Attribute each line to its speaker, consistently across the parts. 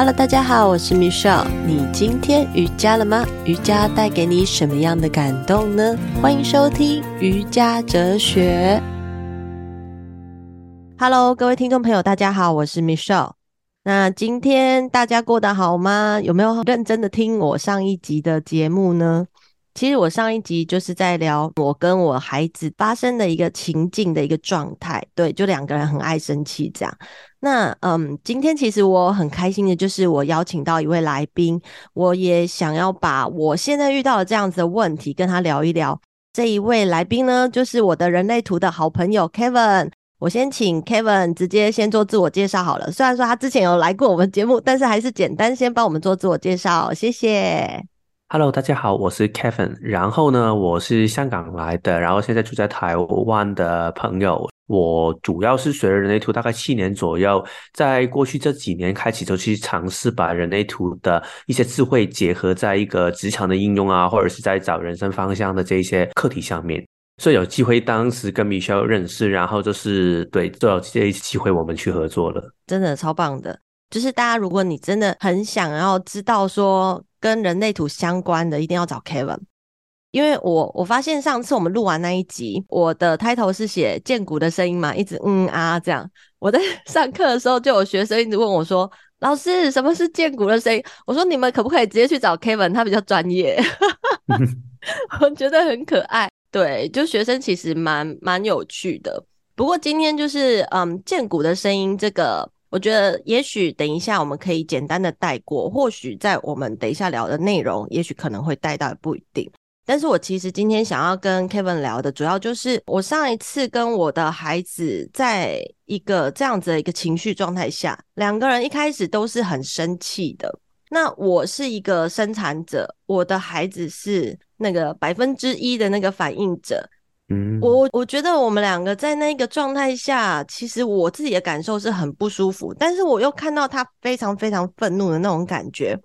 Speaker 1: Hello，大家好，我是 Michelle。你今天瑜伽了吗？瑜伽带给你什么样的感动呢？欢迎收听瑜伽哲学。Hello，各位听众朋友，大家好，我是 Michelle。那今天大家过得好吗？有没有认真的听我上一集的节目呢？其实我上一集就是在聊我跟我孩子发生的一个情境的一个状态，对，就两个人很爱生气这样。那嗯，今天其实我很开心的，就是我邀请到一位来宾，我也想要把我现在遇到的这样子的问题跟他聊一聊。这一位来宾呢，就是我的人类图的好朋友 Kevin。我先请 Kevin 直接先做自我介绍好了。虽然说他之前有来过我们节目，但是还是简单先帮我们做自我介绍，谢谢。
Speaker 2: Hello，大家好，我是 Kevin。然后呢，我是香港来的，然后现在住在台湾的朋友。我主要是学了人类图大概七年左右，在过去这几年开始就去尝试把人类图的一些智慧结合在一个职场的应用啊，或者是在找人生方向的这一些课题上面。所以有机会当时跟 Michelle 认识，然后就是对，就有这一次机会我们去合作了。
Speaker 1: 真的超棒的，就是大家如果你真的很想要知道说。跟人类图相关的一定要找 Kevin，因为我我发现上次我们录完那一集，我的 title 是写荐骨的声音嘛，一直嗯啊这样。我在 上课的时候就有学生一直问我说：“老师，什么是荐骨的声音？”我说：“你们可不可以直接去找 Kevin，他比较专业。” 我觉得很可爱，对，就学生其实蛮蛮有趣的。不过今天就是嗯，荐骨的声音这个。我觉得也许等一下我们可以简单的带过，或许在我们等一下聊的内容，也许可能会带到，也不一定。但是我其实今天想要跟 Kevin 聊的，主要就是我上一次跟我的孩子在一个这样子的一个情绪状态下，两个人一开始都是很生气的。那我是一个生产者，我的孩子是那个百分之一的那个反应者。
Speaker 2: 嗯，
Speaker 1: 我我觉得我们两个在那个状态下，其实我自己的感受是很不舒服，但是我又看到他非常非常愤怒的那种感觉。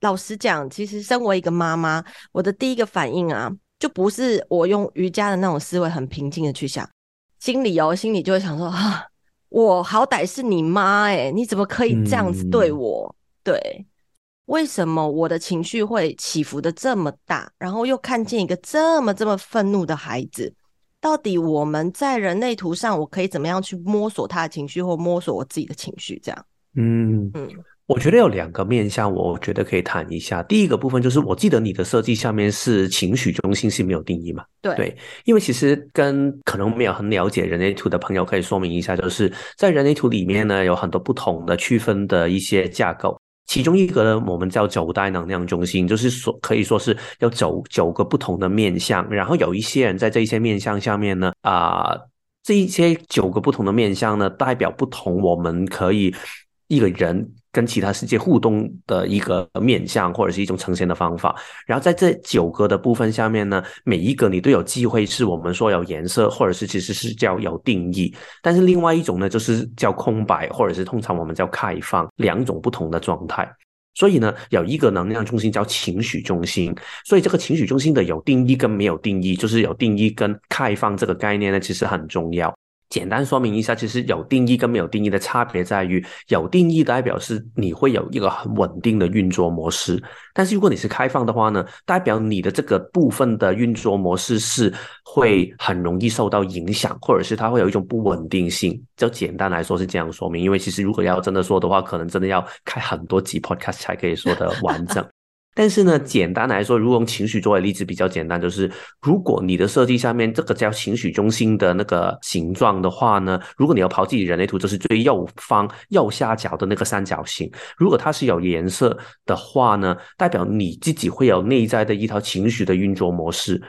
Speaker 1: 老实讲，其实身为一个妈妈，我的第一个反应啊，就不是我用瑜伽的那种思维很平静的去想，心里哦，心里就会想说啊，我好歹是你妈诶，你怎么可以这样子对我？嗯、对，为什么我的情绪会起伏的这么大？然后又看见一个这么这么愤怒的孩子。到底我们在人类图上，我可以怎么样去摸索他的情绪，或摸索我自己的情绪？这样，
Speaker 2: 嗯嗯，我觉得有两个面向，我觉得可以谈一下。第一个部分就是，我记得你的设计下面是情绪中心是没有定义嘛？
Speaker 1: 对
Speaker 2: 对，因为其实跟可能没有很了解人类图的朋友可以说明一下，就是在人类图里面呢，有很多不同的区分的一些架构。其中一个呢，我们叫九代能量中心，就是说可以说是要走九个不同的面相，然后有一些人在这一些面相下面呢，啊、这一些九个不同的面相呢，代表不同，我们可以一个人。跟其他世界互动的一个面向，或者是一种呈现的方法。然后在这九个的部分下面呢，每一个你都有机会是我们说有颜色，或者是其实是叫有定义。但是另外一种呢，就是叫空白，或者是通常我们叫开放，两种不同的状态。所以呢，有一个能量中心叫情绪中心。所以这个情绪中心的有定义跟没有定义，就是有定义跟开放这个概念呢，其实很重要。简单说明一下，其实有定义跟没有定义的差别在于，有定义代表是你会有一个很稳定的运作模式，但是如果你是开放的话呢，代表你的这个部分的运作模式是会很容易受到影响，或者是它会有一种不稳定性。就简单来说是这样说明，因为其实如果要真的说的话，可能真的要开很多集 podcast 才可以说的完整。但是呢，简单来说，如果用情绪作为例子比较简单，就是如果你的设计下面这个叫情绪中心的那个形状的话呢，如果你要跑自己人类图，就是最右方右下角的那个三角形，如果它是有颜色的话呢，代表你自己会有内在的一套情绪的运作模式。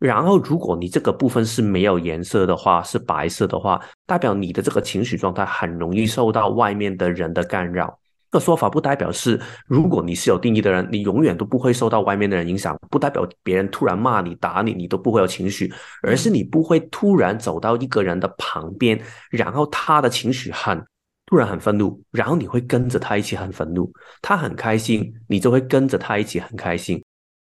Speaker 2: 然后，如果你这个部分是没有颜色的话，是白色的话，代表你的这个情绪状态很容易受到外面的人的干扰。这个说法不代表是，如果你是有定义的人，你永远都不会受到外面的人影响。不代表别人突然骂你、打你，你都不会有情绪，而是你不会突然走到一个人的旁边，然后他的情绪很突然很愤怒，然后你会跟着他一起很愤怒。他很开心，你就会跟着他一起很开心。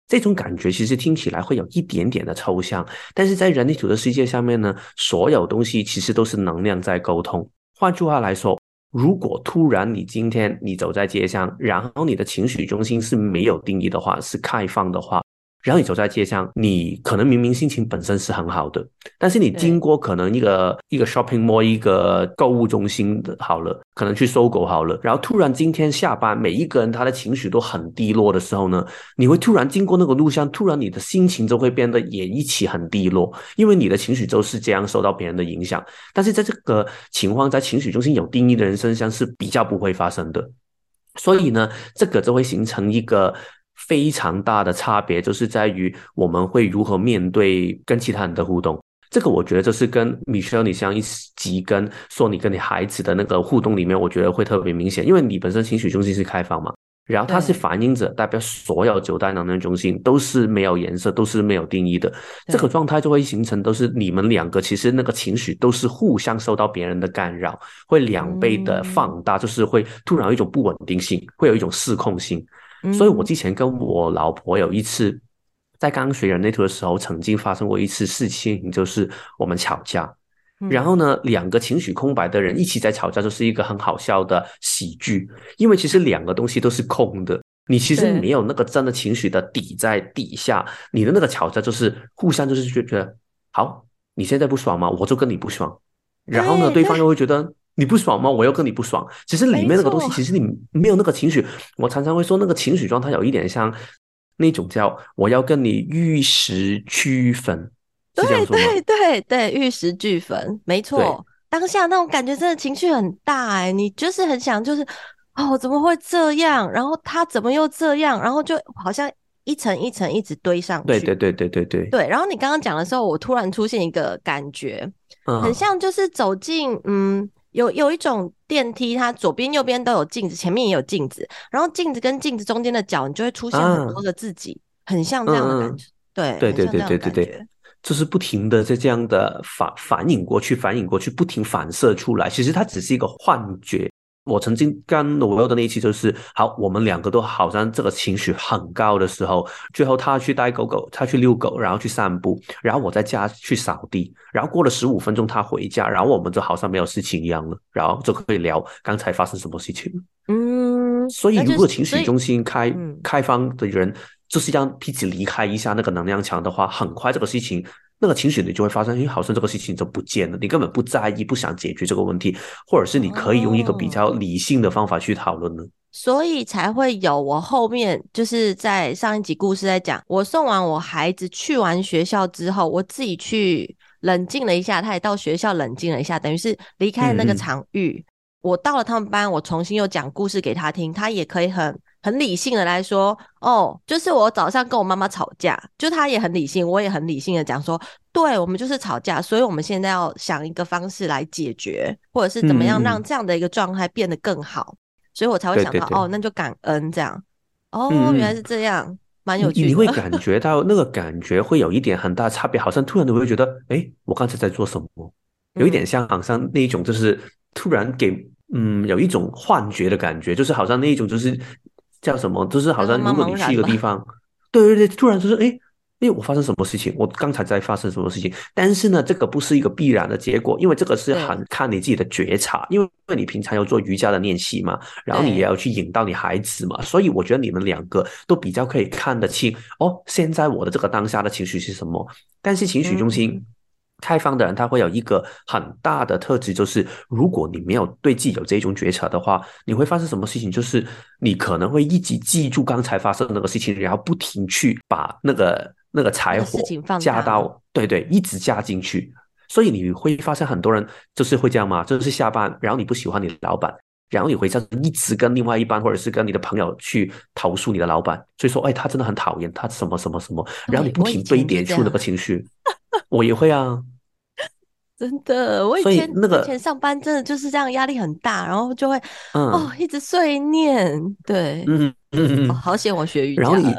Speaker 2: 这种感觉其实听起来会有一点点的抽象，但是在人类图的世界下面呢，所有东西其实都是能量在沟通。换句话来说。如果突然你今天你走在街上，然后你的情绪中心是没有定义的话，是开放的话。然后你走在街上，你可能明明心情本身是很好的，但是你经过可能一个一个 shopping mall 一个购物中心的好了，可能去搜狗好了，然后突然今天下班，每一个人他的情绪都很低落的时候呢，你会突然经过那个路上，突然你的心情就会变得也一起很低落，因为你的情绪就是这样受到别人的影响。但是在这个情况，在情绪中心有定义的人身上是比较不会发生的，所以呢，这个就会形成一个。非常大的差别就是在于我们会如何面对跟其他人的互动，这个我觉得就是跟 Michelle 你像一集跟说你跟你孩子的那个互动里面，我觉得会特别明显，因为你本身情绪中心是开放嘛，然后它是反映者，代表所有九大能量中心都是没有颜色，都是没有定义的，这个状态就会形成都是你们两个其实那个情绪都是互相受到别人的干扰，会两倍的放大，就是会突然有一种不稳定性，会有一种失控性。所以，我之前跟我老婆有一次在刚学人类图的时候，曾经发生过一次事情，就是我们吵架。然后呢，两个情绪空白的人一起在吵架，就是一个很好笑的喜剧。因为其实两个东西都是空的，你其实没有那个真的情绪的底在底下，你的那个吵架就是互相就是觉得，好，你现在不爽吗？我就跟你不爽。然后呢，对方又会觉得。你不爽吗？我又跟你不爽。其实里面那个东西，其实你没有那个情绪。我常常会说，那个情绪状态有一点像那种叫“我要跟你玉石俱焚”？
Speaker 1: 对对对对，玉石俱焚，没错。当下那种感觉真的情绪很大哎，你就是很想，就是哦，怎么会这样？然后他怎么又这样？然后就好像一层一层一直堆上去。
Speaker 2: 对对对对对对。
Speaker 1: 对，然后你刚刚讲的时候，我突然出现一个感觉，很像就是走进嗯。有有一种电梯，它左边、右边都有镜子，前面也有镜子，然后镜子跟镜子中间的角，你就会出现很多的自己，啊、很像这样的感觉。嗯、对，
Speaker 2: 对对对对对对，就是不停的在这样的反反映过去，反映过去，不停反射出来。其实它只是一个幻觉。我曾经跟罗友的那一期就是，好，我们两个都好像这个情绪很高的时候，最后他去带狗狗，他去遛狗，然后去散步，然后我在家去扫地，然后过了十五分钟他回家，然后我们就好像没有事情一样了，然后就可以聊刚才发生什么事情。嗯，所以如果情绪中心开、嗯、开放的人，就是让彼此离开一下那个能量场的话，很快这个事情。那个情绪你就会发生，因为好像这个事情就不见了，你根本不在意，不想解决这个问题，或者是你可以用一个比较理性的方法去讨论呢？哦，
Speaker 1: 所以才会有我后面就是在上一集故事在讲，我送完我孩子去完学校之后，我自己去冷静了一下，他也到学校冷静了一下，等于是离开了那个场域。嗯嗯。我到了他们班，我重新又讲故事给他听，他也可以很。很理性的来说，哦，就是我早上跟我妈妈吵架，就她也很理性，我也很理性的讲说，对，我们就是吵架，所以我们现在要想一个方式来解决，或者是怎么样让这样的一个状态变得更好，嗯、所以我才会想到，对对对哦，那就感恩这样，哦，嗯、原来是这样，蛮有趣的。你
Speaker 2: 会感觉到那个感觉会有一点很大差别，好像突然你会觉得，哎，我刚才在做什么？有一点像好像那一种就是突然给，嗯，有一种幻觉的感觉，就是好像那一种就是。叫什么？就是好像如果你去一个地方，对对对，突然就是哎哎，我发生什么事情？我刚才在发生什么事情？但是呢，这个不是一个必然的结果，因为这个是很看你自己的觉察。因为你平常要做瑜伽的练习嘛，然后你也要去引导你孩子嘛，所以我觉得你们两个都比较可以看得清哦。现在我的这个当下的情绪是什么？但是情绪中心。嗯开放的人，他会有一个很大的特质，就是如果你没有对自己有这种觉察的话，你会发生什么事情？就是你可能会一直记住刚才发生的那个事情，然后不停去把那个那个柴火加到，对对，一直加进去。所以你会发现很多人就是会这样嘛，就是下班，然后你不喜欢你的老板，然后你回家一直跟另外一半或者是跟你的朋友去投诉你的老板，所以说，哎，他真的很讨厌他什么什么什么，然后你不停堆叠出那个情绪，我也会啊。
Speaker 1: 真的，我以前那个以前上班真的就是这样，压力很大，然后就会、嗯、哦一直碎念，对，嗯嗯嗯、哦，好险我学瑜伽，
Speaker 2: 然后你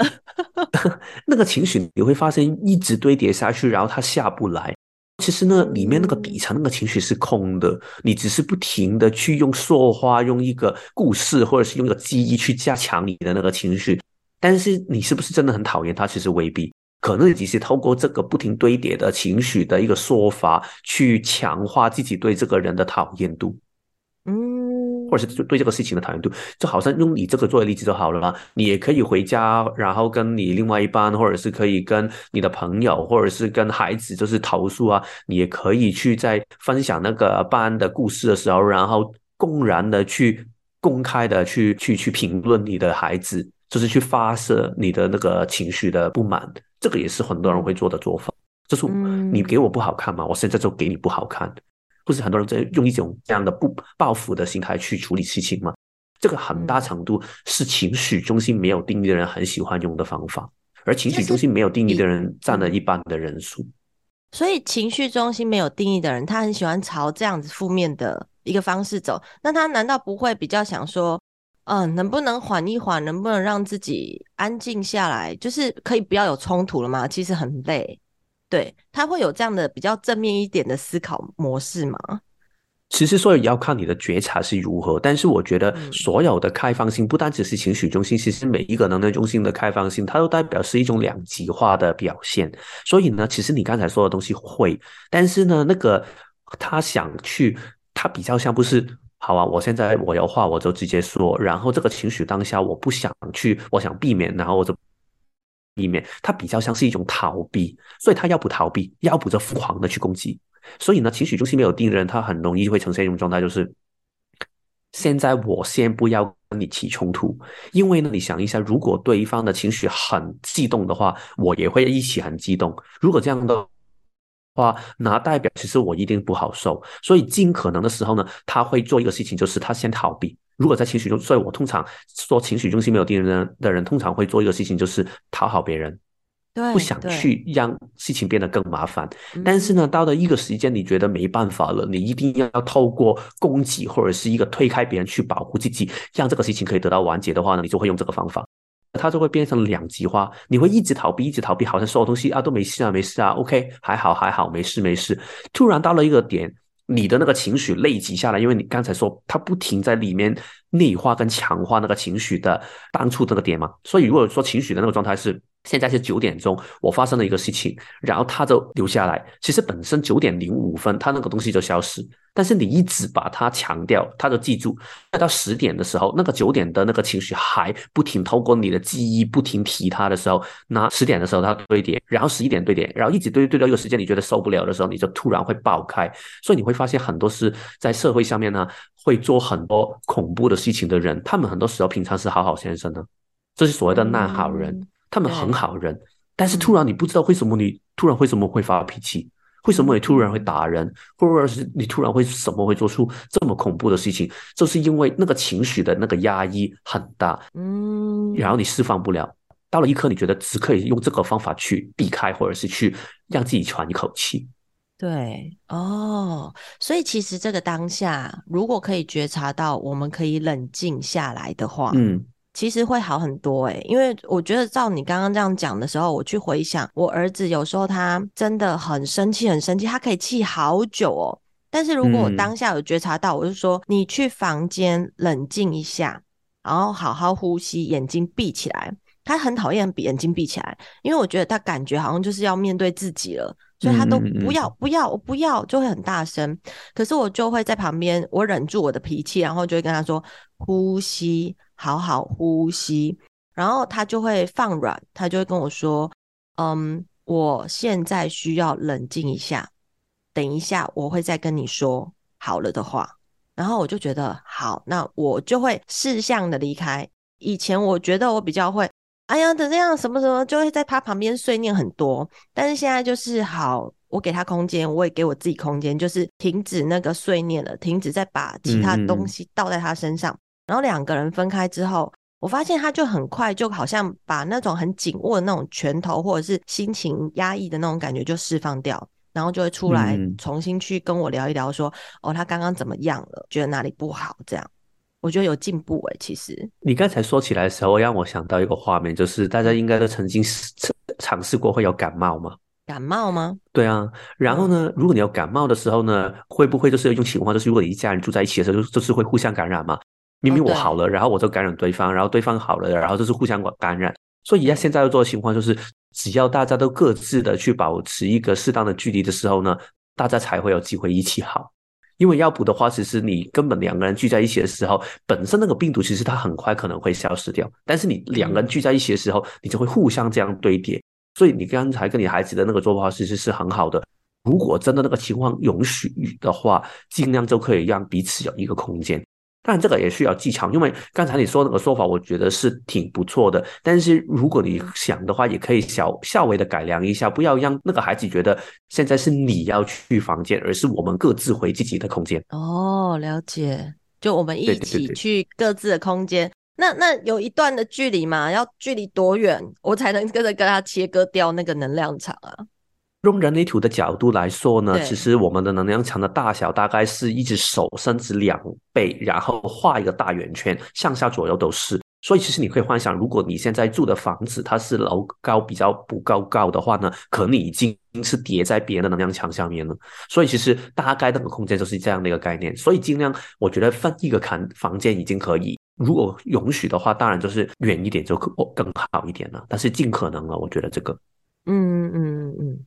Speaker 2: 那个情绪你会发现一直堆叠下去，然后它下不来。其实呢，里面那个底层那个情绪是空的，你只是不停的去用说话，用一个故事，或者是用一个记忆去加强你的那个情绪，但是你是不是真的很讨厌他？其实未必。可能只是透过这个不停堆叠的情绪的一个说法，去强化自己对这个人的讨厌度，嗯，或或者是对这个事情的讨厌度，就好像用你这个作为例子就好了啦。你也可以回家，然后跟你另外一半，或者是可以跟你的朋友，或者是跟孩子，就是投诉啊。你也可以去在分享那个班的故事的时候，然后公然的去公开的去去去评论你的孩子，就是去发射你的那个情绪的不满。这个也是很多人会做的做法，就是你给我不好看嘛，我现在就给你不好看。不是很多人在用一种这样的不报复的心态去处理事情吗？这个很大程度是情绪中心没有定义的人很喜欢用的方法，而情绪中心没有定义的人占了一半的人数。
Speaker 1: 所以情绪中心没有定义的人，他很喜欢朝这样子负面的一个方式走。那他难道不会比较想说，嗯、呃，能不能缓一缓，能不能让自己安静下来，就是可以不要有冲突了吗？其实很累。对，他会有这样的比较正面一点的思考模式吗？
Speaker 2: 其实所以要看你的觉察是如何，但是我觉得所有的开放性不单只是情绪中心，其实每一个能量中心的开放性，它都代表是一种两极化的表现。所以呢，其实你刚才说的东西会，但是呢，那个他想去，他比较像不是好啊，我现在我有话我就直接说，然后这个情绪当下我不想去，我想避免，然后我就。避免，它比较像是一种逃避，所以他要不逃避，要不就疯狂的去攻击。所以呢，情绪中心没有定人，他很容易会呈现一种状态，就是现在我先不要跟你起冲突，因为呢，你想一下，如果对方的情绪很激动的话，我也会一起很激动。如果这样的话，那代表其实我一定不好受。所以尽可能的时候呢，他会做一个事情，就是他先逃避。如果在情绪中，所以我通常说情绪中心没有定人的人，通常会做一个事情，就是讨好别人，
Speaker 1: 对，
Speaker 2: 不想去让事情变得更麻烦。但是呢，到了一个时间，你觉得没办法了，你一定要透过攻击或者是一个推开别人去保护自己，让这个事情可以得到完结的话呢，你就会用这个方法，它就会变成两极化。你会一直逃避，一直逃避，好像所有东西啊都没事啊，没事啊，OK，还好还好，没事没事。突然到了一个点。你的那个情绪累积下来，因为你刚才说它不停在里面内化跟强化那个情绪的当初这个点嘛，所以如果说情绪的那个状态是现在是九点钟，我发生了一个事情，然后它就留下来，其实本身九点零五分它那个东西就消失。但是你一直把它强调，他就记住。到十点的时候，那个九点的那个情绪还不停透过你的记忆不停提他的时候，那十点的时候它堆叠，然后十一点堆叠，然后一直堆堆到一个时间，你觉得受不了的时候，你就突然会爆开。所以你会发现很多是在社会上面呢，会做很多恐怖的事情的人，他们很多时候平常是好好先生呢，这是所谓的烂好人，他们很好人，但是突然你不知道为什么你突然为什么会发脾气。为什么你突然会打人，或者是你突然会什么会做出这么恐怖的事情？就是因为那个情绪的那个压抑很大，嗯，然后你释放不了，到了一刻你觉得只可以用这个方法去避开，或者是去让自己喘一口气。
Speaker 1: 对，哦，所以其实这个当下，如果可以觉察到，我们可以冷静下来的话，嗯。其实会好很多诶、欸，因为我觉得照你刚刚这样讲的时候，我去回想我儿子有时候他真的很生气，很生气，他可以气好久哦。但是如果我当下有觉察到，我就说你去房间冷静一下，然后好好呼吸，眼睛闭起来。他很讨厌眼睛闭起来，因为我觉得他感觉好像就是要面对自己了，所以他都不要不要我不要，就会很大声。可是我就会在旁边，我忍住我的脾气，然后就会跟他说呼吸。好好呼吸，然后他就会放软，他就会跟我说：“嗯，我现在需要冷静一下，等一下我会再跟你说好了的话。”然后我就觉得好，那我就会识相的离开。以前我觉得我比较会，哎呀，等这样什么什么，就会在他旁边碎念很多。但是现在就是好，我给他空间，我也给我自己空间，就是停止那个碎念了，停止再把其他东西倒在他身上。嗯然后两个人分开之后，我发现他就很快，就好像把那种很紧握的那种拳头，或者是心情压抑的那种感觉就释放掉，然后就会出来重新去跟我聊一聊说，说、嗯、哦，他刚刚怎么样了？觉得哪里不好？这样我觉得有进步诶。其实
Speaker 2: 你刚才说起来的时候，让我想到一个画面，就是大家应该都曾经尝尝试过会有感冒吗？
Speaker 1: 感冒吗？
Speaker 2: 对啊。然后呢，如果你有感冒的时候呢，会不会就是有一种情况，就是如果你一家人住在一起的时候，就就是会互相感染吗？明明我好了，然后我就感染对方，然后对方好了，然后就是互相感染。所以现在要做的情况就是，只要大家都各自的去保持一个适当的距离的时候呢，大家才会有机会一起好。因为要不的话，其实你根本两个人聚在一起的时候，本身那个病毒其实它很快可能会消失掉。但是你两个人聚在一起的时候，你就会互相这样堆叠。所以你刚才跟你孩子的那个做法其实是很好的。如果真的那个情况允许的话，尽量就可以让彼此有一个空间。当然，这个也需要技巧，因为刚才你说那个说法，我觉得是挺不错的。但是如果你想的话，也可以小稍微的改良一下，不要让那个孩子觉得现在是你要去房间，而是我们各自回自己的空间。
Speaker 1: 哦，了解，就我们一起去各自的空间。对对对。那那有一段的距离嘛？要距离多远，我才能跟着跟他切割掉那个能量场啊？
Speaker 2: 用人类图的角度来说呢，其实我们的能量场的大小大概是一只手伸直两倍，然后画一个大圆圈，上下左右都是。所以其实你可以幻想，如果你现在住的房子它是楼高比较不高高的话呢，可能你已经是叠在别人的能量场下面了。所以其实大概那个空间就是这样的一个概念。所以尽量我觉得分一个看房间已经可以，如果允许的话，当然就是远一点就更好一点了。但是尽可能了，我觉得这个，
Speaker 1: 嗯嗯嗯嗯。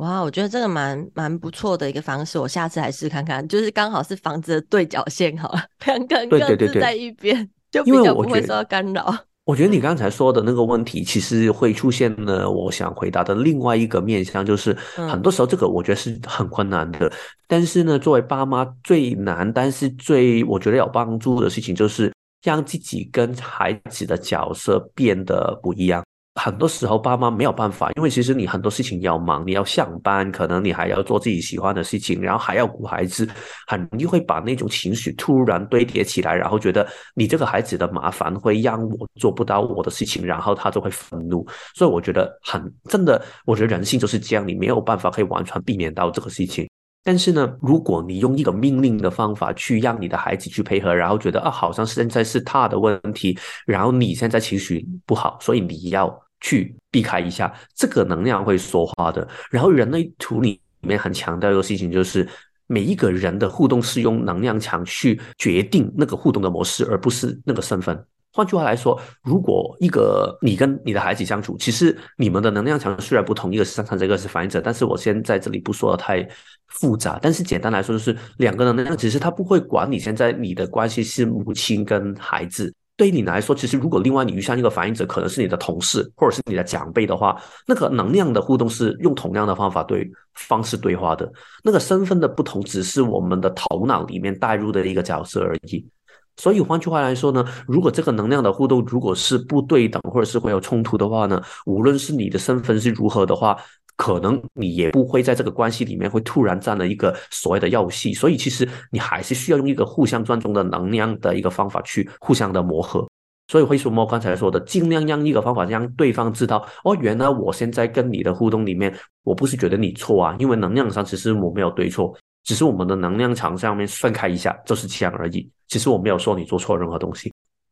Speaker 1: 哇，我觉得这个蛮蛮不错的一个方式，我下次来试看看。就是刚好是房子的对角线，好了，两个人各自在一边，对对对对，就比较不会受到干扰。
Speaker 2: 我觉得你刚才说的那个问题，其实会出现呢。我想回答的另外一个面向，就是很多时候这个我觉得是很困难的。嗯、但是呢，作为爸妈最难，但是最我觉得有帮助的事情，就是让自己跟孩子的角色变得不一样。很多时候，爸妈没有办法，因为其实你很多事情要忙，你要上班，可能你还要做自己喜欢的事情，然后还要顾孩子，很容易会把那种情绪突然堆叠起来，然后觉得你这个孩子的麻烦会让我做不到我的事情，然后他就会愤怒。所以我觉得很真的，我觉得人性就是这样，你没有办法可以完全避免到这个事情。但是呢，如果你用一个命令的方法去让你的孩子去配合，然后觉得啊，好像现在是他的问题，然后你现在情绪不好，所以你要。去避开一下，这个能量会说话的。然后人类图里面很强调一个事情，就是每一个人的互动是用能量场去决定那个互动的模式，而不是那个身份。换句话来说，如果一个你跟你的孩子相处，其实你们的能量场虽然不同，一个是生产者，一个是反映者，但是我先在这里不说的太复杂。但是简单来说，就是两个能量，其实他不会管你现在你的关系是母亲跟孩子。对于你来说，其实如果另外你遇上一个反应者，可能是你的同事或者是你的长辈的话，那个能量的互动是用同样的方法对方式对话的。那个身份的不同，只是我们的头脑里面带入的一个角色而已。所以换句话来说呢，如果这个能量的互动如果是不对等，或者是会有冲突的话呢，无论是你的身份是如何的话。可能你也不会在这个关系里面会突然占了一个所谓的要隙，所以其实你还是需要用一个互相尊重的能量的一个方法去互相的磨合。所以为什么刚才说的，尽量让一个方法让对方知道，哦，原来我现在跟你的互动里面，我不是觉得你错啊，因为能量上其实我没有对错，只是我们的能量场上面分开一下，就是这样而已。其实我没有说你做错任何东西。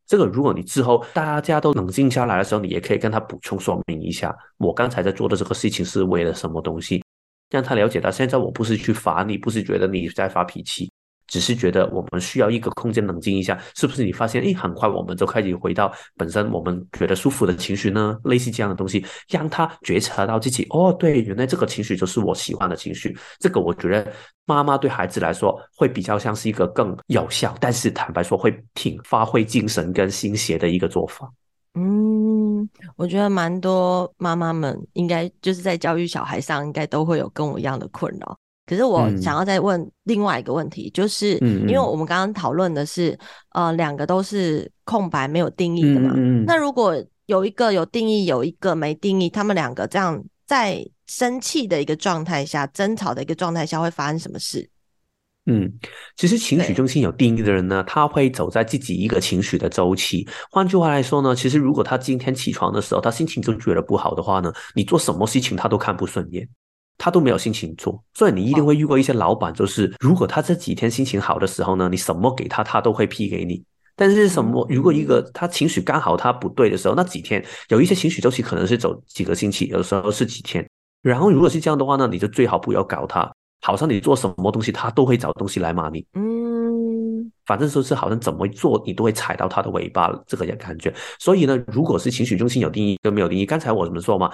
Speaker 2: 这个，如果你之后大家都冷静下来的时候，你也可以跟他补充说明一下，我刚才在做的这个事情是为了什么东西，让他了解到现在我不是去罚你，不是觉得你在发脾气。只是觉得我们需要一个空间冷静一下，是不是？你发现，诶，很快我们就开始回到本身我们觉得舒服的情绪呢？类似这样的东西，让他觉察到自己，哦，对，原来这个情绪就是我喜欢的情绪。这个我觉得妈妈对孩子来说会比较像是一个更有效，但是坦白说会挺发挥精神跟心血的一个做法。
Speaker 1: 嗯，我觉得蛮多妈妈们应该就是在教育小孩上，应该都会有跟我一样的困扰。可是我想要再问另外一个问题，嗯、就是因为我们刚刚讨论的是，呃，两个都是空白没有定义的嘛。那如果有一个有定义，有一个没定义，他们两个这样在生气的一个状态下，争吵的一个状态下，会发生什么事？
Speaker 2: 嗯，其实情绪中心有定义的人呢，他会走在自己一个情绪的周期。换句话来说呢，其实如果他今天起床的时候，他心情就觉得不好的话呢，你做什么事情他都看不顺眼。他都没有心情做，所以你一定会遇过一些老板，就是如果他这几天心情好的时候呢，你什么给他，他都会批给你。但是什么，如果一个他情绪刚好他不对的时候，那几天有一些情绪周期可能是走几个星期，有时候是几天。然后如果是这样的话呢，你就最好不要搞他，好像你做什么东西他都会找东西来骂你。嗯，反正说是好像怎么做你都会踩到他的尾巴，这个也感觉。所以呢，如果是情绪中心有定义跟没有定义，刚才我怎么说嘛？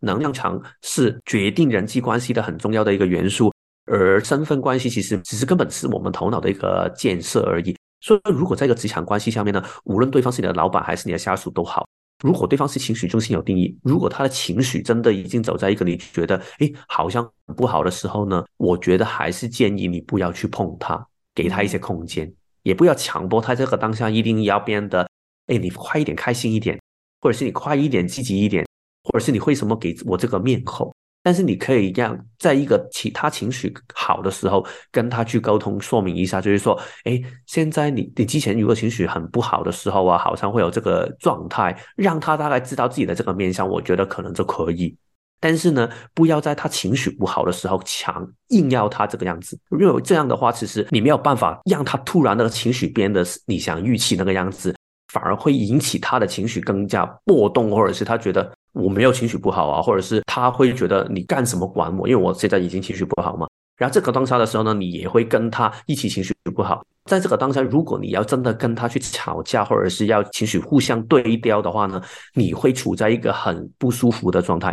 Speaker 2: 能量场是决定人际关系的很重要的一个元素，而身份关系其实只是根本是我们头脑的一个建设而已。所以，如果在一个职场关系下面呢，无论对方是你的老板还是你的下属都好，如果对方是情绪中心有定义，如果他的情绪真的已经走在一个你觉得诶好像不好的时候呢，我觉得还是建议你不要去碰他，给他一些空间，也不要强迫他这个当下一定要变得诶你快一点开心一点，或者是你快一点积极一点，或者是你为什么给我这个面孔。但是你可以让在一个其他情绪好的时候跟他去沟通说明一下，就是说，哎，现在你你之前如果情绪很不好的时候啊，好像会有这个状态，让他大概知道自己的这个面相，我觉得可能就可以。但是呢，不要在他情绪不好的时候强硬要他这个样子，因为这样的话，其实你没有办法让他突然那个情绪变得你想预期那个样子，反而会引起他的情绪更加波动，或者是他觉得。我没有情绪不好啊，或者是他会觉得你干什么管我？因为我现在已经情绪不好嘛。然后这个当下的时候呢，你也会跟他一起情绪不好。在这个当下，如果你要真的跟他去吵架，或者是要情绪互相对调的话呢，你会处在一个很不舒服的状态。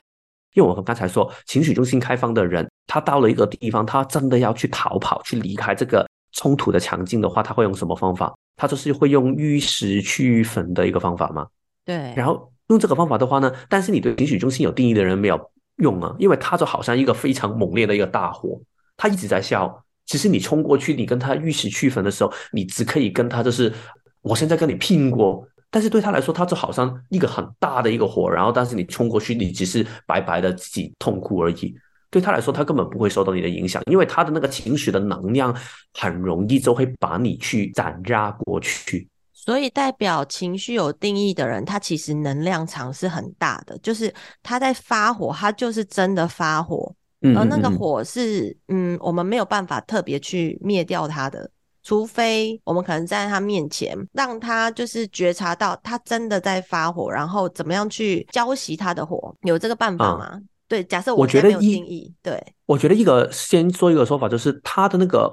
Speaker 2: 因为我们刚才说，情绪中心开放的人，他到了一个地方，他真的要去逃跑、去离开这个冲突的场景的话，他会用什么方法？他就是会用玉石去焚的一个方法吗？
Speaker 1: 对，
Speaker 2: 然后。用这个方法的话呢，但是你对情绪中心有定义的人没有用啊，因为他就好像一个非常猛烈的一个大火，他一直在笑。其实你冲过去，你跟他玉石俱焚的时候，你只可以跟他就是，我现在跟你拼过。但是对他来说，他就好像一个很大的一个火，然后但是你冲过去，你只是白白的自己痛苦而已。对他来说，他根本不会受到你的影响，因为他的那个情绪的能量很容易就会把你去斩压过去。
Speaker 1: 所以代表情绪有定义的人，他其实能量场是很大的，就是他在发火，他就是真的发火，而那个火是，嗯，我们没有办法特别去灭掉他的，除非我们可能站在他面前，让他就是觉察到他真的在发火，然后怎么样去浇熄他的火，有这个办法吗？嗯对，假设我觉得定义，对，
Speaker 2: 我觉得一个先说一个说法，就是他的那个，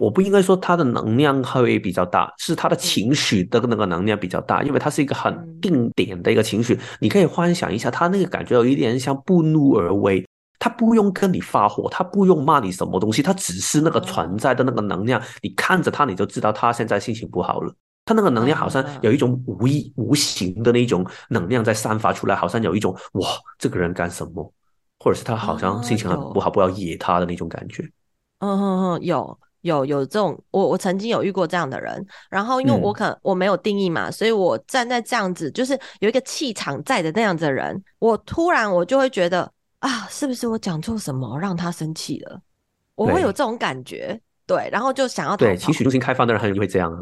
Speaker 2: 我不应该说他的能量会比较大，是他的情绪的那个能量比较大，因为他是一个很定点的一个情绪。你可以幻想一下，他那个感觉有一点像不怒而威，他不用跟你发火，他不用骂你什么东西，他只是那个存在的那个能量，你看着他你就知道他现在心情不好了。他那个能量好像有一种无意无形的那种能量在散发出来，好像有一种哇，这个人干什么？或者是他好像心情很不好，不要惹他的那种感觉。
Speaker 1: 嗯哼哼，有有有这种，我我曾经有遇过这样的人。然后因为我可能我没有定义嘛，所以我站在这样子，就是有一个气场在的那样子的人，我突然我就会觉得啊，是不是我讲错什么让他生气了？我会有这种感觉，对，然后就想要
Speaker 2: 对情绪中心开放的人很容易会这样啊，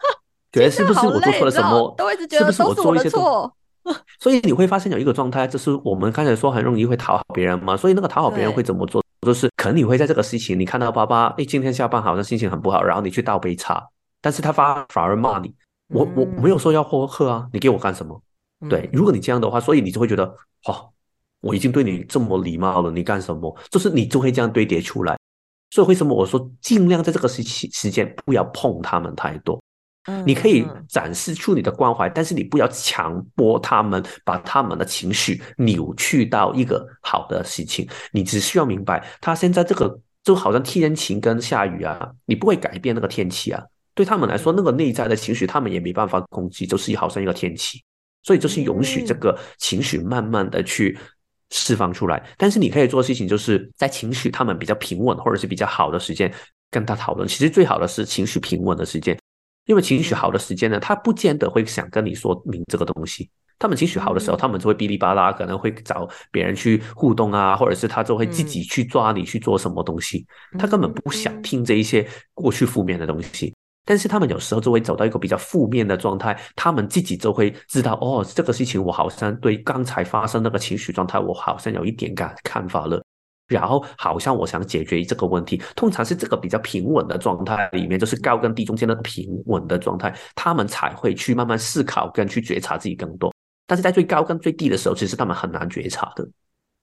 Speaker 2: 觉得是不是我做错了什么？
Speaker 1: 都一直觉得都是我的错。
Speaker 2: 所以你会发现有一个状态，就是我们刚才说很容易会讨好别人嘛。所以那个讨好别人会怎么做？就是可能你会在这个事情，你看到爸爸，哎，今天下班好像心情很不好，然后你去倒杯茶，但是他反反而骂你。我我没有说要喝喝啊，你给我干什么？对，如果你这样的话，所以你就会觉得，哦，我已经对你这么礼貌了，你干什么？就是你就会这样堆叠出来。所以为什么我说尽量在这个时期时间不要碰他们太多？你可以展示出你的关怀，但是你不要强迫他们把他们的情绪扭曲到一个好的事情。你只需要明白，他现在这个就好像天晴跟下雨啊，你不会改变那个天气啊。对他们来说，那个内在的情绪他们也没办法控制，就是好像一个天气。所以就是允许这个情绪慢慢的去释放出来。但是你可以做的事情，就是在情绪他们比较平稳或者是比较好的时间跟他讨论。其实最好的是情绪平稳的时间。因为情绪好的时间呢，他不见得会想跟你说明这个东西。他们情绪好的时候，他们就会哔哩吧啦，可能会找别人去互动啊，或者是他就会自己去抓你去做什么东西。他根本不想听这一些过去负面的东西。但是他们有时候就会走到一个比较负面的状态，他们自己就会知道，哦，这个事情我好像对刚才发生那个情绪状态，我好像有一点感看法了。然后好像我想解决这个问题，通常是这个比较平稳的状态里面，就是高跟低中间的平稳的状态，他们才会去慢慢思考跟去觉察自己更多。但是在最高跟最低的时候，其实他们很难觉察的。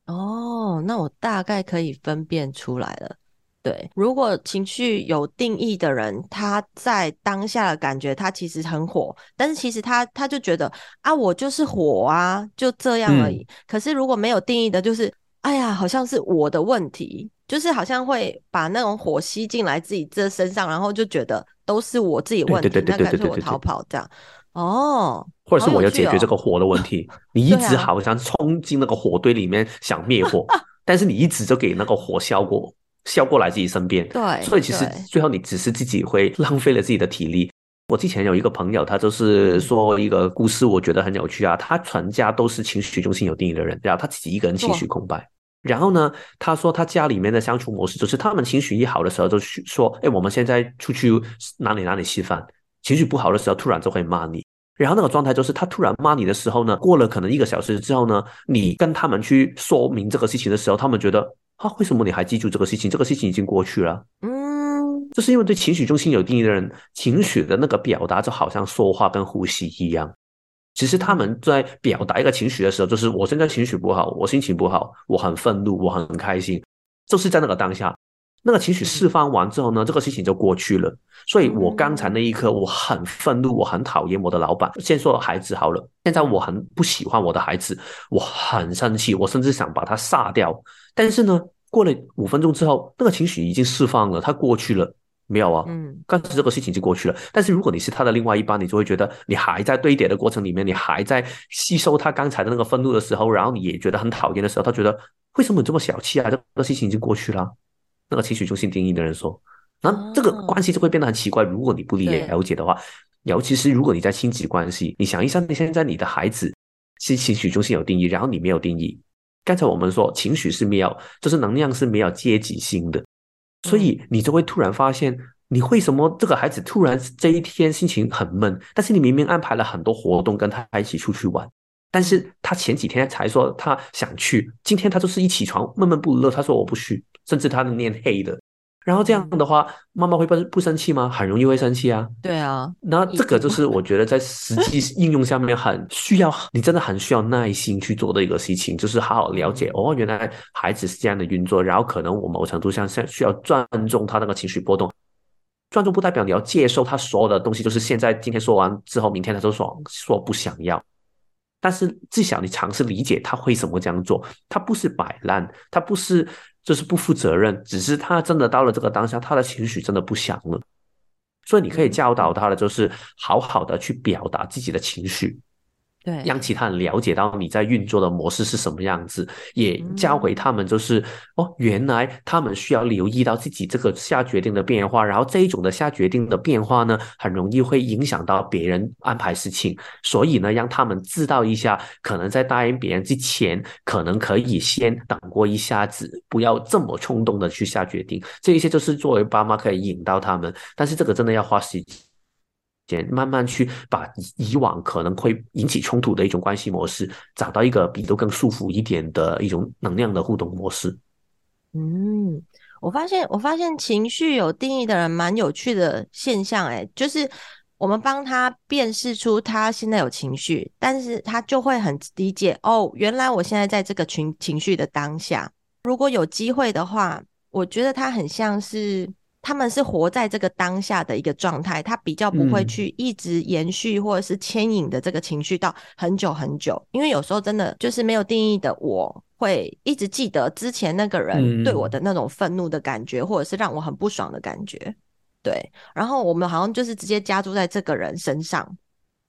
Speaker 1: 哦，那我大概可以分辨出来了。对，如果情绪有定义的人，他在当下的感觉，他其实很火，但是其实他他就觉得啊，我就是火啊，就这样而已。嗯。可是如果没有定义的，就是。哎呀，好像是我的问题，就是好像会把那种火吸进来自己这身上，然后就觉得都是我自己问题，那干脆我逃跑这样。哦，
Speaker 2: 或者是我要解决这个火的问题，哦、你一直好像冲进那个火堆里面想灭 火，啊、但是你一直就给那个火消过，烧过来自己身边。
Speaker 1: 对，
Speaker 2: 所以其实最后你只是自己会浪费了自己的体力。我之前有一个朋友，他就是说一个故事，我觉得很有趣啊。他全家都是情绪中心有定义的人，然后他自己一个人情绪空白。然后呢，他说他家里面的相处模式就是，他们情绪一好的时候就去说，哎，我们现在出去哪里哪里吃饭。情绪不好的时候，突然就会骂你。然后那个状态就是，他突然骂你的时候呢，过了可能一个小时之后呢，你跟他们去说明这个事情的时候，他们觉得啊，为什么你还记住这个事情？这个事情已经过去了。嗯，就是因为对情绪中心有定义的人，情绪的那个表达就好像说话跟呼吸一样。其实他们在表达一个情绪的时候，就是我现在情绪不好，我心情不好，我很愤怒，我很开心，就是在那个当下。那个情绪释放完之后呢，这个事情就过去了。所以我刚才那一刻，我很愤怒，我很讨厌我的老板。先说孩子好了，现在我很不喜欢我的孩子，我很生气，我甚至想把他杀掉。但是呢，过了五分钟之后，那个情绪已经释放了，它过去了，没有啊？嗯，刚才这个事情就过去了。但是如果你是他的另外一半，你就会觉得你还在堆叠的过程里面，你还在吸收他刚才的那个愤怒的时候，然后你也觉得很讨厌的时候，他觉得为什么你这么小气啊？这个事情已经过去了。那个情绪中心定义的人说，那这个关系就会变得很奇怪。如果你不理解了解的话，尤其是如果你在亲子关系，你想一下，你现在你的孩子是情绪中心有定义，然后你没有定义。刚才我们说情绪是没有，就是能量是没有阶级性的，所以你就会突然发现，你为什么这个孩子突然这一天心情很闷？但是你明明安排了很多活动跟他一起出去玩，但是他前几天才说他想去，今天他就是一起床闷闷不乐，他说我不去。甚至他的念黑的，然后这样的话，妈妈会不不生气吗？很容易会生气啊。
Speaker 1: 对啊，
Speaker 2: 那这个就是我觉得在实际 应用下面很需要，你真的很需要耐心去做的一个事情，就是好好了解哦，原来孩子是这样的运作，然后可能我某程度上需要尊重他那个情绪波动，尊重不代表你要接受他所有的东西，就是现在今天说完之后，明天他就说说不想要。但是至少你尝试理解他为什么这样做，他不是摆烂，他不是就是不负责任，只是他真的到了这个当下，他的情绪真的不祥了，所以你可以教导他的就是好好的去表达自己的情绪。
Speaker 1: 对，
Speaker 2: 让其他人了解到你在运作的模式是什么样子，也教会他们就是、嗯、哦，原来他们需要留意到自己这个下决定的变化，然后这一种的下决定的变化呢，很容易会影响到别人安排事情，所以呢，让他们知道一下，可能在答应别人之前，可能可以先等过一下子，不要这么冲动的去下决定。这一些就是作为爸妈可以引导他们，但是这个真的要花时间。慢慢去把以往可能会引起冲突的一种关系模式，找到一个比都更舒服一点的一种能量的互动模式。
Speaker 1: 嗯，我发现我发现情绪有定义的人蛮有趣的现象，欸，诶，就是我们帮他辨识出他现在有情绪，但是他就会很理解哦，原来我现在在这个情情绪的当下。如果有机会的话，我觉得他很像是。他们是活在这个当下的一个状态，他比较不会去一直延续或者是牵引的这个情绪到很久很久，因为有时候真的就是没有定义的，我会一直记得之前那个人对我的那种愤怒的感觉，或者是让我很不爽的感觉。对，然后我们好像就是直接加注在这个人身上，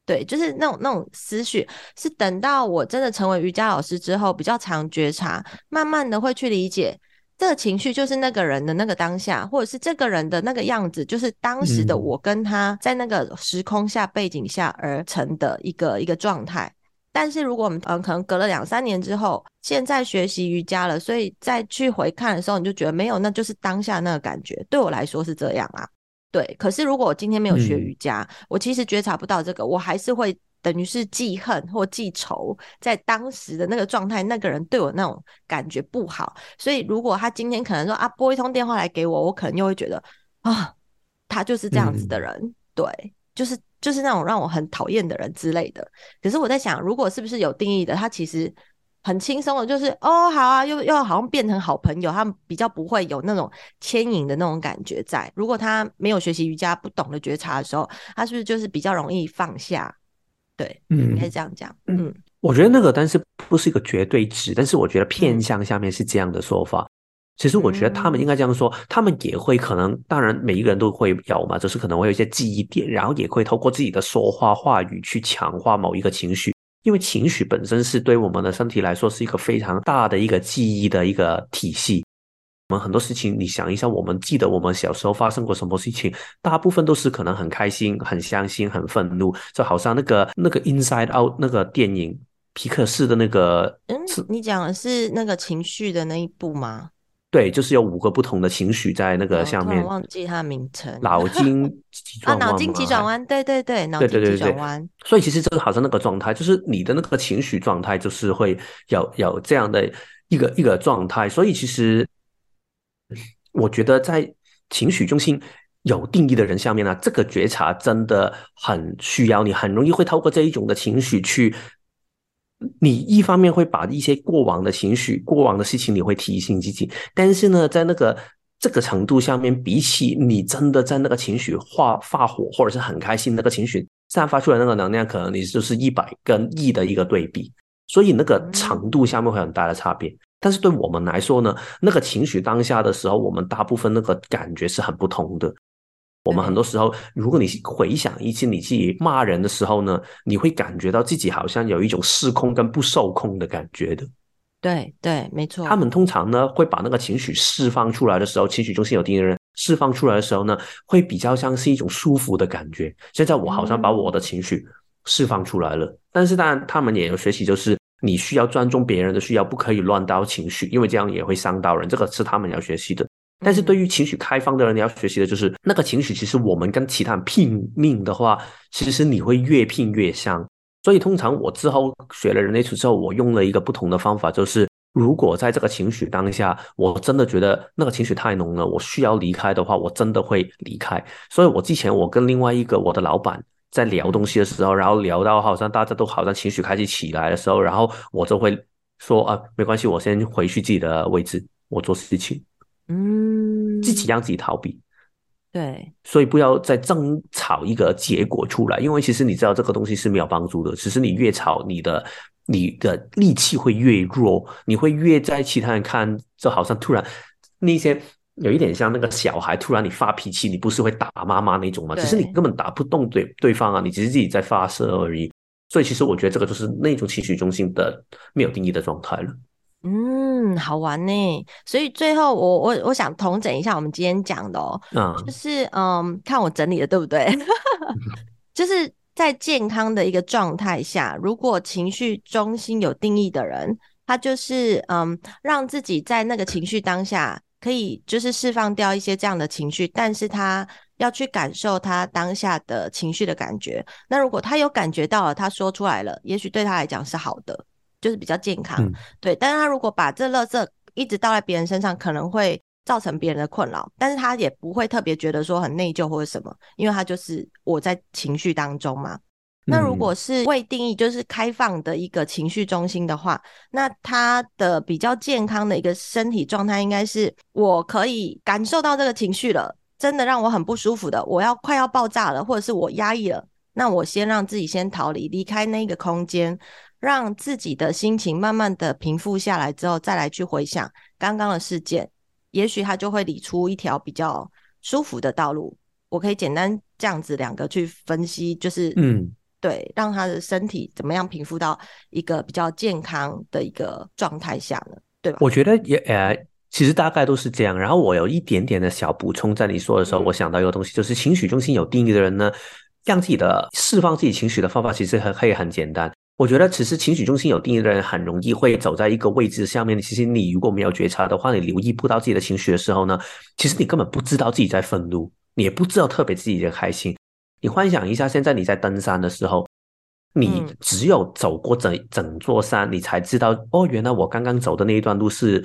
Speaker 1: 对，就是那种那种思绪，是等到我真的成为瑜伽老师之后，比较常觉察，慢慢的会去理解。这个情绪就是那个人的那个当下，或者是这个人的那个样子，就是当时的我跟他在那个时空下背景下而成的一个一个状态。但是如果我们嗯可能隔了两三年之后，现在学习瑜伽了，所以再去回看的时候，你就觉得没有，那就是当下那个感觉。对我来说是这样啊，对。可是如果我今天没有学瑜伽，我其实觉察不到这个，我还是会。等于是记恨或记仇，在当时的那个状态，那个人对我那种感觉不好，所以如果他今天可能说啊拨一通电话来给我，我可能又会觉得啊，他就是这样子的人，嗯、对，就是就是那种让我很讨厌的人之类的。可是我在想，如果是不是有定义的，他其实很轻松的，就是哦好啊，又又好像变成好朋友，他们比较不会有那种牵引的那种感觉在。如果他没有学习瑜伽，不懂得觉察的时候，他是不是就是比较容易放下？对，嗯，应该这样讲。嗯，
Speaker 2: 我觉得那个，但是不是一个绝对值，但是我觉得偏向下面是这样的说法。其实我觉得他们应该这样说，他们也会可能，当然每一个人都会有嘛，就是可能会有一些记忆点，然后也会透过自己的说话话语去强化某一个情绪，因为情绪本身是对我们的身体来说是一个非常大的一个记忆的一个体系。我们很多事情，你想一下，我们记得我们小时候发生过什么事情，大部分都是可能很开心、很伤心、很愤怒，就好像那个那个 Inside Out 那个电影，皮克斯的那个，
Speaker 1: 嗯，你讲的是那个情绪的那一部吗？
Speaker 2: 对，就是有五个不同的情绪在那个下面。
Speaker 1: 哦、忘记它的名称。
Speaker 2: 脑筋急转 弯。
Speaker 1: 啊，脑筋急转弯，对对对，脑筋急转弯。
Speaker 2: 所以其实这个好像那个状态，就是你的那个情绪状态，就是会有有这样的一个一个状态。所以其实我觉得在情绪中心有定义的人下面呢，这个觉察真的很需要，你很容易会透过这一种的情绪去。你一方面会把一些过往的情绪、过往的事情，你会提醒自己，但是呢，在那个这个程度下面，比起你真的在那个情绪发发火或者是很开心那个情绪散发出来那个能量，可能你就是一百跟亿的一个对比，所以那个程度下面会很大的差别。但是对我们来说呢，那个情绪当下的时候，我们大部分那个感觉是很不同的。我们很多时候，如果你回想一次你自己骂人的时候呢，你会感觉到自己好像有一种失控跟不受控的感觉的。
Speaker 1: 对对，没错。
Speaker 2: 他们通常呢会把那个情绪释放出来的时候，情绪中心有定义的人释放出来的时候呢，会比较像是一种舒服的感觉。现在我好像把我的情绪释放出来了，嗯、但是当然他们也有学习，就是你需要尊重别人的需要，不可以乱刀情绪，因为这样也会伤到人。这个是他们要学习的。但是对于情绪开放的人，你要学习的就是那个情绪。其实我们跟其他人拼命的话，其实你会越拼越伤。所以通常我之后学了人类图之后，我用了一个不同的方法，就是如果在这个情绪当下，我真的觉得那个情绪太浓了，我需要离开的话，我真的会离开。所以我之前我跟另外一个我的老板在聊东西的时候，然后聊到好像大家都好像情绪开始起来的时候，然后我就会说啊，没关系，我先回去自己的位置，我做事情。嗯，自己让自己逃避，
Speaker 1: 对，
Speaker 2: 所以不要再争吵一个结果出来，因为其实你知道这个东西是没有帮助的，只是你越吵，你的你的力气会越弱，你会越在其他人看，就好像突然那些有一点像那个小孩突然你发脾气，你不是会打妈妈那种吗？只是你根本打不动对对方啊，你只是自己在发射而已。所以其实我觉得这个就是那种情绪中心的没有定义的状态了。
Speaker 1: 嗯，好玩呢。所以最后我我我想统整一下我们今天讲的哦，嗯，就是嗯，看我整理的对不对？就是在健康的一个状态下，如果情绪中心有定义的人，他就是嗯，让自己在那个情绪当下可以就是释放掉一些这样的情绪，但是他要去感受他当下的情绪的感觉。那如果他有感觉到了，他说出来了，也许对他来讲是好的。就是比较健康，嗯、对。但是他如果把这垃圾一直倒在别人身上，可能会造成别人的困扰。但是他也不会特别觉得说很内疚或者什么，因为他就是我在情绪当中嘛。那如果是未定义，就是开放的一个情绪中心的话，那他的比较健康的一个身体状态，应该是我可以感受到这个情绪了，真的让我很不舒服的，我要快要爆炸了，或者是我压抑了，那我先让自己先逃离，离开那个空间。让自己的心情慢慢的平复下来之后，再来去回想刚刚的事件，也许他就会理出一条比较舒服的道路。我可以简单这样子两个去分析，就是嗯，对，让他的身体怎么样平复到一个比较健康的一个状态下呢？对吧？
Speaker 2: 我觉得也呃，其实大概都是这样。然后我有一点点的小补充，在你说的时候，嗯、我想到一个东西，就是情绪中心有定义的人呢，让自己的释放自己情绪的方法，其实很可以很简单。我觉得，其实情绪中心有定义的人很容易会走在一个位置下面。其实你如果没有觉察的话，你留意不到自己的情绪的时候呢，其实你根本不知道自己在愤怒，你也不知道特别自己在开心。你幻想一下，现在你在登山的时候，你只有走过整整座山，你才知道哦，原来我刚刚走的那一段路是。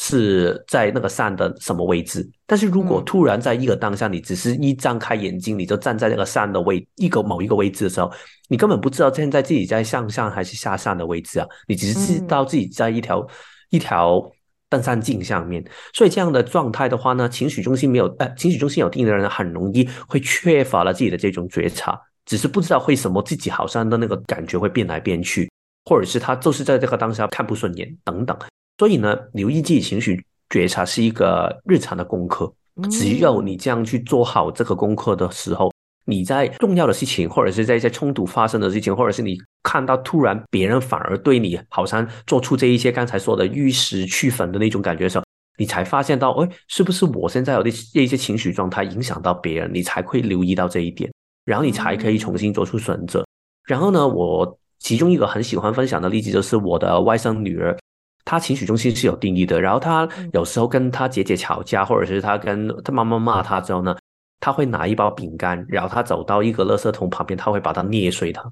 Speaker 2: 是在那个山的什么位置？但是如果突然在一个当下，你只是一张开眼睛，你就站在那个山的位一个某一个位置的时候，你根本不知道现在自己在向上还是下山的位置啊！你只是知道自己在一条、嗯、一条登山镜上面。所以这样的状态的话呢，情绪中心没有呃，情绪中心有定义的人很容易会缺乏了自己的这种觉察，只是不知道为什么自己好像的那个感觉会变来变去，或者是他就是在这个当下看不顺眼等等。所以呢，留意自己情绪觉察是一个日常的功课。只有你这样去做好这个功课的时候，你在重要的事情，或者是在一些冲突发生的事情，或者是你看到突然别人反而对你好像做出这一些刚才说的玉石俱焚的那种感觉的时候，你才发现到，哎，是不是我现在有的这一些情绪状态影响到别人？你才会留意到这一点，然后你才可以重新做出选择。然后呢，我其中一个很喜欢分享的例子就是我的外甥女儿。他情绪中心是有定义的，然后他有时候跟他姐姐吵架，或者是他跟他妈妈骂他之后呢，他会拿一包饼干，然后他走到一个垃圾桶旁边，他会把它捏碎它。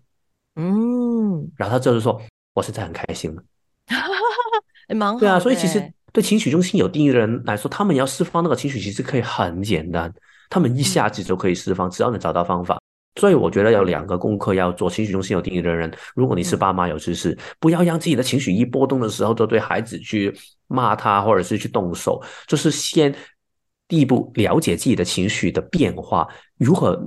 Speaker 2: 嗯，然后他就是说，我现在很开心了，
Speaker 1: 蛮好。
Speaker 2: 对啊，所以其实对情绪中心有定义的人来说，他们要释放那个情绪，其实可以很简单，他们一下子就可以释放，只要能找到方法。所以我觉得有两个功课要做。情绪中心有定义的人，如果你是爸妈有知识，不要让自己的情绪一波动的时候就对孩子去骂他，或者是去动手。就是先第一步了解自己的情绪的变化，如何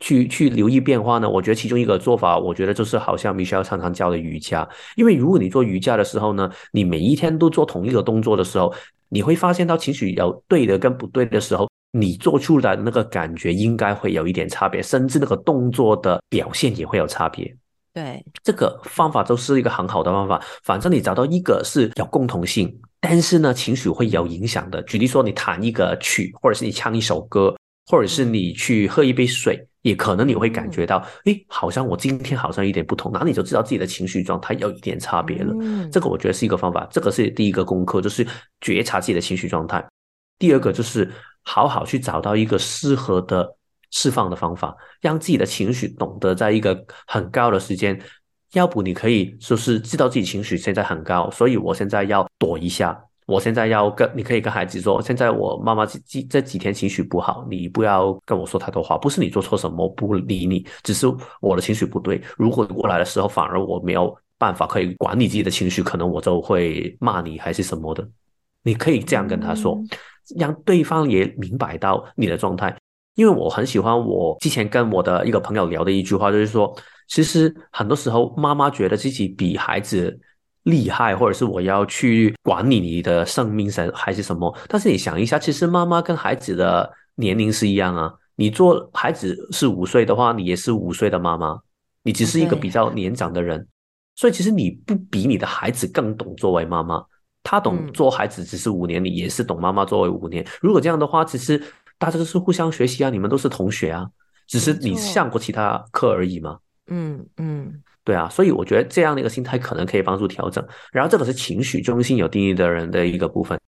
Speaker 2: 去去留意变化呢？我觉得其中一个做法，我觉得就是好像 Michelle 常常教的瑜伽。因为如果你做瑜伽的时候呢，你每一天都做同一个动作的时候，你会发现到情绪有对的跟不对的时候。你做出来的那个感觉应该会有一点差别，甚至那个动作的表现也会有差别。
Speaker 1: 对，
Speaker 2: 这个方法都是一个很好的方法。反正你找到一个是有共同性，但是呢，情绪会有影响的。举例说，你弹一个曲，或者是你唱一首歌，或者是你去喝一杯水，也可能你会感觉到，诶，好像我今天好像有点不同，那你就知道自己的情绪状态有一点差别了。嗯，这个我觉得是一个方法。这个是第一个功课，就是觉察自己的情绪状态。第二个就是。好好去找到一个适合的释放的方法，让自己的情绪懂得在一个很高的时间，要不你可以就是知道自己情绪现在很高，所以我现在要躲一下，我现在要跟你可以跟孩子说，现在我妈妈这这这几天情绪不好，你不要跟我说太多话，不是你做错什么，我不理你，只是我的情绪不对。如果你过来的时候反而我没有办法可以管理自己的情绪，可能我就会骂你还是什么的，你可以这样跟他说。让对方也明白到你的状态，因为我很喜欢我之前跟我的一个朋友聊的一句话，就是说，其实很多时候妈妈觉得自己比孩子厉害，或者是我要去管理你的生命还是什么。但是你想一下，其实妈妈跟孩子的年龄是一样啊。你做孩子是五岁的话，你也是五岁的妈妈，你只是一个比较年长的人，所以其实你不比你的孩子更懂作为妈妈。他懂做孩子只是五年，你也是懂妈妈作为五年。如果这样的话，其实大家都是互相学习啊，你们都是同学啊，只是你上过其他课而已嘛。
Speaker 1: 嗯嗯，
Speaker 2: 对啊，所以我觉得这样的一个心态可能可以帮助调整。然后这个是情绪中心有定义的人的一个部分。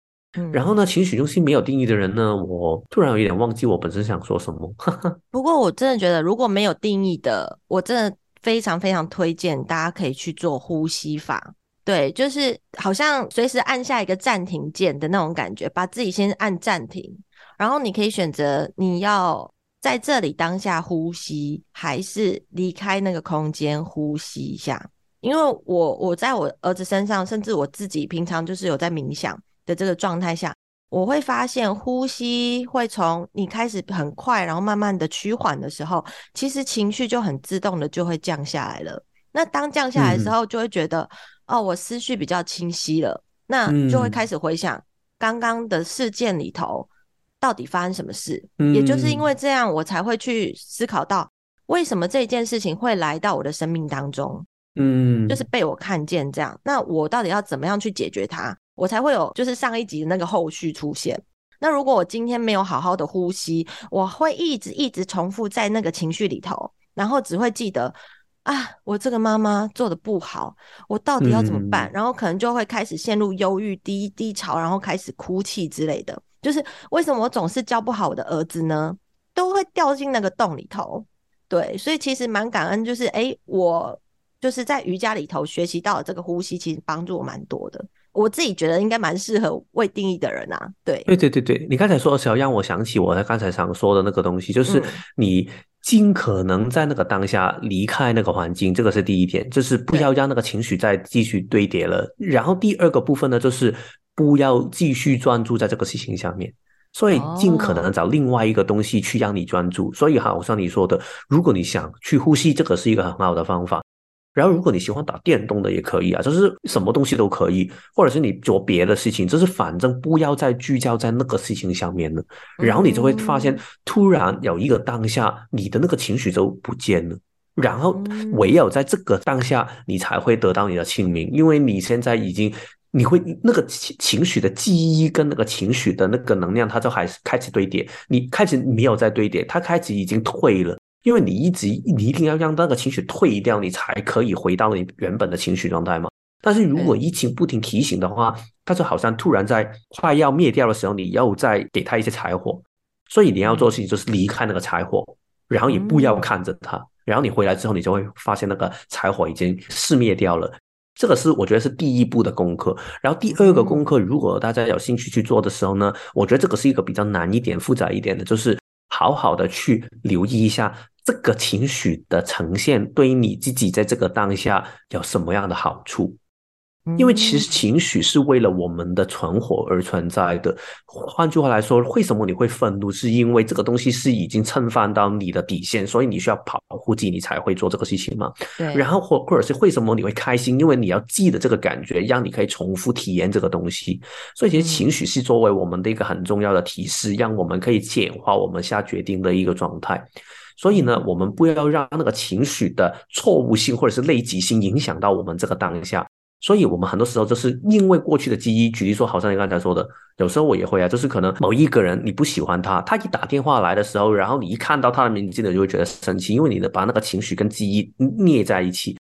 Speaker 2: 然后呢，情绪中心没有定义的人呢，我突然有一点忘记我本身想说什么。
Speaker 1: 不过我真的觉得，如果没有定义的，我真的非常非常推荐大家可以去做呼吸法。对，就是好像随时按下一个暂停键的那种感觉，把自己先按暂停，然后你可以选择你要在这里当下呼吸，还是离开那个空间呼吸一下。因为我我在我儿子身上，甚至我自己平常就是有在冥想的这个状态下，我会发现呼吸会从你开始很快，然后慢慢的趋缓的时候，其实情绪就很自动的就会降下来了。那当降下来的时候，就会觉得。嗯哦，我思绪比较清晰了，那就会开始回想刚刚的事件里头到底发生什么事。嗯，也就是因为这样，我才会去思考到为什么这件事情会来到我的生命当中。嗯，就是被我看见这样，那我到底要怎么样去解决它？我才会有就是上一集的那个后续出现。那如果我今天没有好好的呼吸，我会一直一直重复在那个情绪里头，然后只会记得。啊，我这个妈妈做的不好，我到底要怎么办？嗯、然后可能就会开始陷入忧郁、低低潮，然后开始哭泣之类的。就是为什么我总是教不好我的儿子呢？都会掉进那个洞里头。对，所以其实蛮感恩，就是哎，我就是在瑜伽里头学习到的这个呼吸，其实帮助我蛮多的。我自己觉得应该蛮适合未定义的人啊。对，
Speaker 2: 对对对对，你刚才说的时候让我想起我刚才想说的那个东西，就是你。尽可能在那个当下离开那个环境，这个是第一点，就是不要让那个情绪再继续堆叠了。然后第二个部分呢，就是不要继续专注在这个事情上面，所以尽可能找另外一个东西去让你专注。所以好像你说的，如果你想去呼吸，这个是一个很好的方法。然后如果你喜欢打电动的也可以啊，就是什么东西都可以，或者是你做别的事情，就是反正不要再聚焦在那个事情上面了。然后你就会发现，突然有一个当下，你的那个情绪就不见了。然后唯有在这个当下，你才会得到你的清明，因为你现在已经，你会那个情情绪的记忆跟那个情绪的那个能量，它就还是开始堆叠，你开始没有在堆叠，它开始已经退了，因为你一直你一定要让那个情绪退掉，你才可以回到你原本的情绪状态嘛。但是如果疫情不停提醒的话，它就好像突然在快要灭掉的时候，你又再给它一些柴火，所以你要做的事情就是离开那个柴火，然后也不要看着它。然后你回来之后，你就会发现那个柴火已经熄灭掉了。这个是我觉得是第一步的功课。然后第二个功课，如果大家有兴趣去做的时候呢，我觉得这个是一个比较难一点、复杂一点的，就是好好的去留意一下这个情绪的呈现，对于你自己在这个当下有什么样的好处。因为其实情绪是为了我们的存活而存在的。换句话来说，为什么你会愤怒？是因为这个东西是已经侵犯到你的底线，所以你需要保护自己，你才会做这个事情嘛。对。然后或或者是为什么你会开心？因为你要记得这个感觉，让你可以重复体验这个东西。所以其实情绪是作为我们的一个很重要的提示，让我们可以简化我们下决定的一个状态。所以呢，我们不要让那个情绪的错误性或者是累积性影响到我们这个当下。所以，我们很多时候就是因为过去的记忆，举例说，好像你刚才说的，有时候我也会啊，就是可能某一个人你不喜欢他，他一打电话来的时候，然后你一看到他的名字，你就会觉得生气，因为你的把那个情绪跟记忆捏在一起。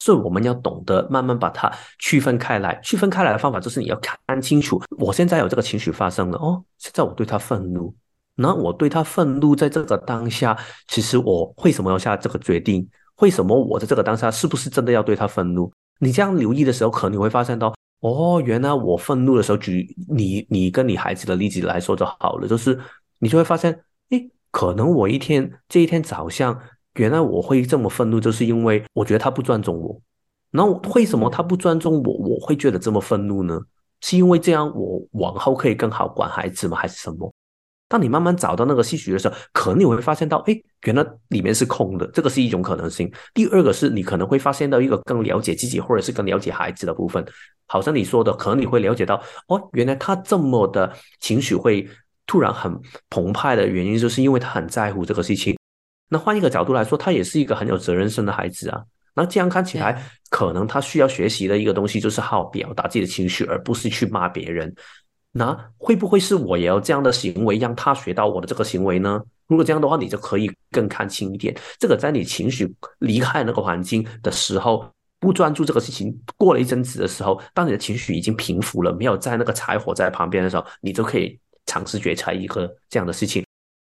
Speaker 2: 所以，我们要懂得慢慢把它区分开来。区分开来的方法就是你要看清楚，我现在有这个情绪发生了哦，现在我对他愤怒，那我对他愤怒，在这个当下，其实我为什么要下这个决定？为什么我在这个当下是不是真的要对他愤怒？你这样留意的时候，可能你会发现到，哦，原来我愤怒的时候，举你你跟你孩子的例子来说就好了，就是你就会发现，诶，可能我一天这一天早上，原来我会这么愤怒，就是因为我觉得他不尊重我。那为什么他不尊重我，我会觉得这么愤怒呢？是因为这样我往后可以更好管孩子吗？还是什么？当你慢慢找到那个戏曲的时候，可能你会发现到，哎，原来里面是空的，这个是一种可能性。第二个是你可能会发现到一个更了解自己或者是更了解孩子的部分，好像你说的，可能你会了解到，哦，原来他这么的情绪会突然很澎湃的原因，就是因为他很在乎这个事情。那换一个角度来说，他也是一个很有责任心的孩子啊。那这样看起来，可能他需要学习的一个东西就是好好表达自己的情绪，而不是去骂别人。那会不会是我也有这样的行为，让他学到我的这个行为呢？如果这样的话，你就可以更看清一点。这个在你情绪离开那个环境的时候，不专注这个事情，过了一阵子的时候，当你的情绪已经平复了，没有在那个柴火在旁边的时候，你就可以尝试觉察一个这样的事情。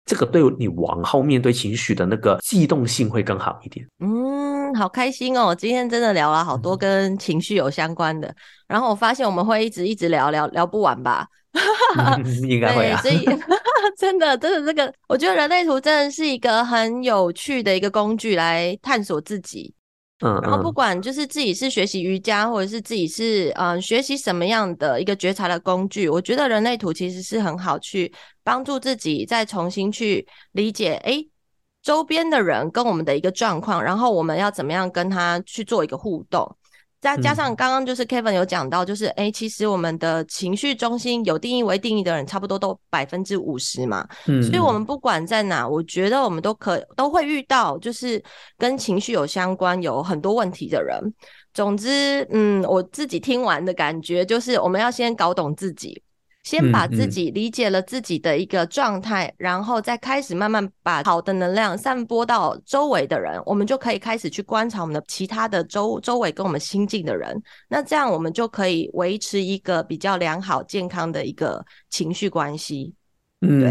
Speaker 2: 这个对你往后面对情绪的那个悸动性会更好一点。
Speaker 1: 嗯，好开心哦！今天真的聊了好多跟情绪有相关的，嗯、然后我发现我们会一直一直聊聊聊不完吧？
Speaker 2: 应该会啊。
Speaker 1: 所以 真的真的这个，我觉得人类图真的是一个很有趣的一个工具来探索自己。嗯，然后不管就是自己是学习瑜伽，或者是自己是嗯、呃、学习什么样的一个觉察的工具，我觉得人类图其实是很好去帮助自己再重新去理解，诶，周边的人跟我们的一个状况，然后我们要怎么样跟他去做一个互动。再加上刚刚就是 Kevin 有讲到，就是哎、嗯，其实我们的情绪中心有定义为定义的人，差不多都百分之五十嘛。嗯，所以我们不管在哪，我觉得我们都可都会遇到，就是跟情绪有相关、有很多问题的人。总之，嗯，我自己听完的感觉就是，我们要先搞懂自己。先把自己理解了自己的一个状态，嗯嗯，然后再开始慢慢把好的能量散播到周围的人，我们就可以开始去观察我们的其他的周周围跟我们亲近的人。那这样我们就可以维持一个比较良好健康的一个情绪关系。嗯，对，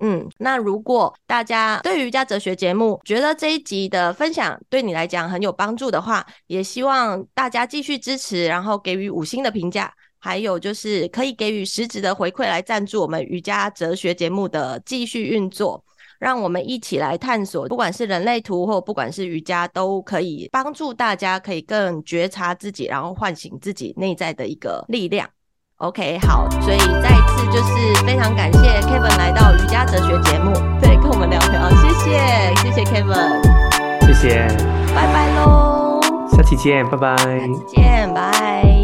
Speaker 1: 嗯。那如果大家对瑜伽哲学节目觉得这一集的分享对你来讲很有帮助的话，也希望大家继续支持，然后给予五星的评价。还有就是可以给予实质的回馈来赞助我们瑜伽哲学节目的继续运作，让我们一起来探索，不管是人类图或不管是瑜伽，都可以帮助大家可以更觉察自己，然后唤醒自己内在的一个力量。OK，好，所以再一次就是非常感谢 Kevin 来到瑜伽哲学节目，对，跟我们聊聊，谢谢，谢谢 Kevin，
Speaker 2: 谢谢，
Speaker 1: 拜拜喽。
Speaker 2: 下期见，拜拜。
Speaker 1: 下期见，拜。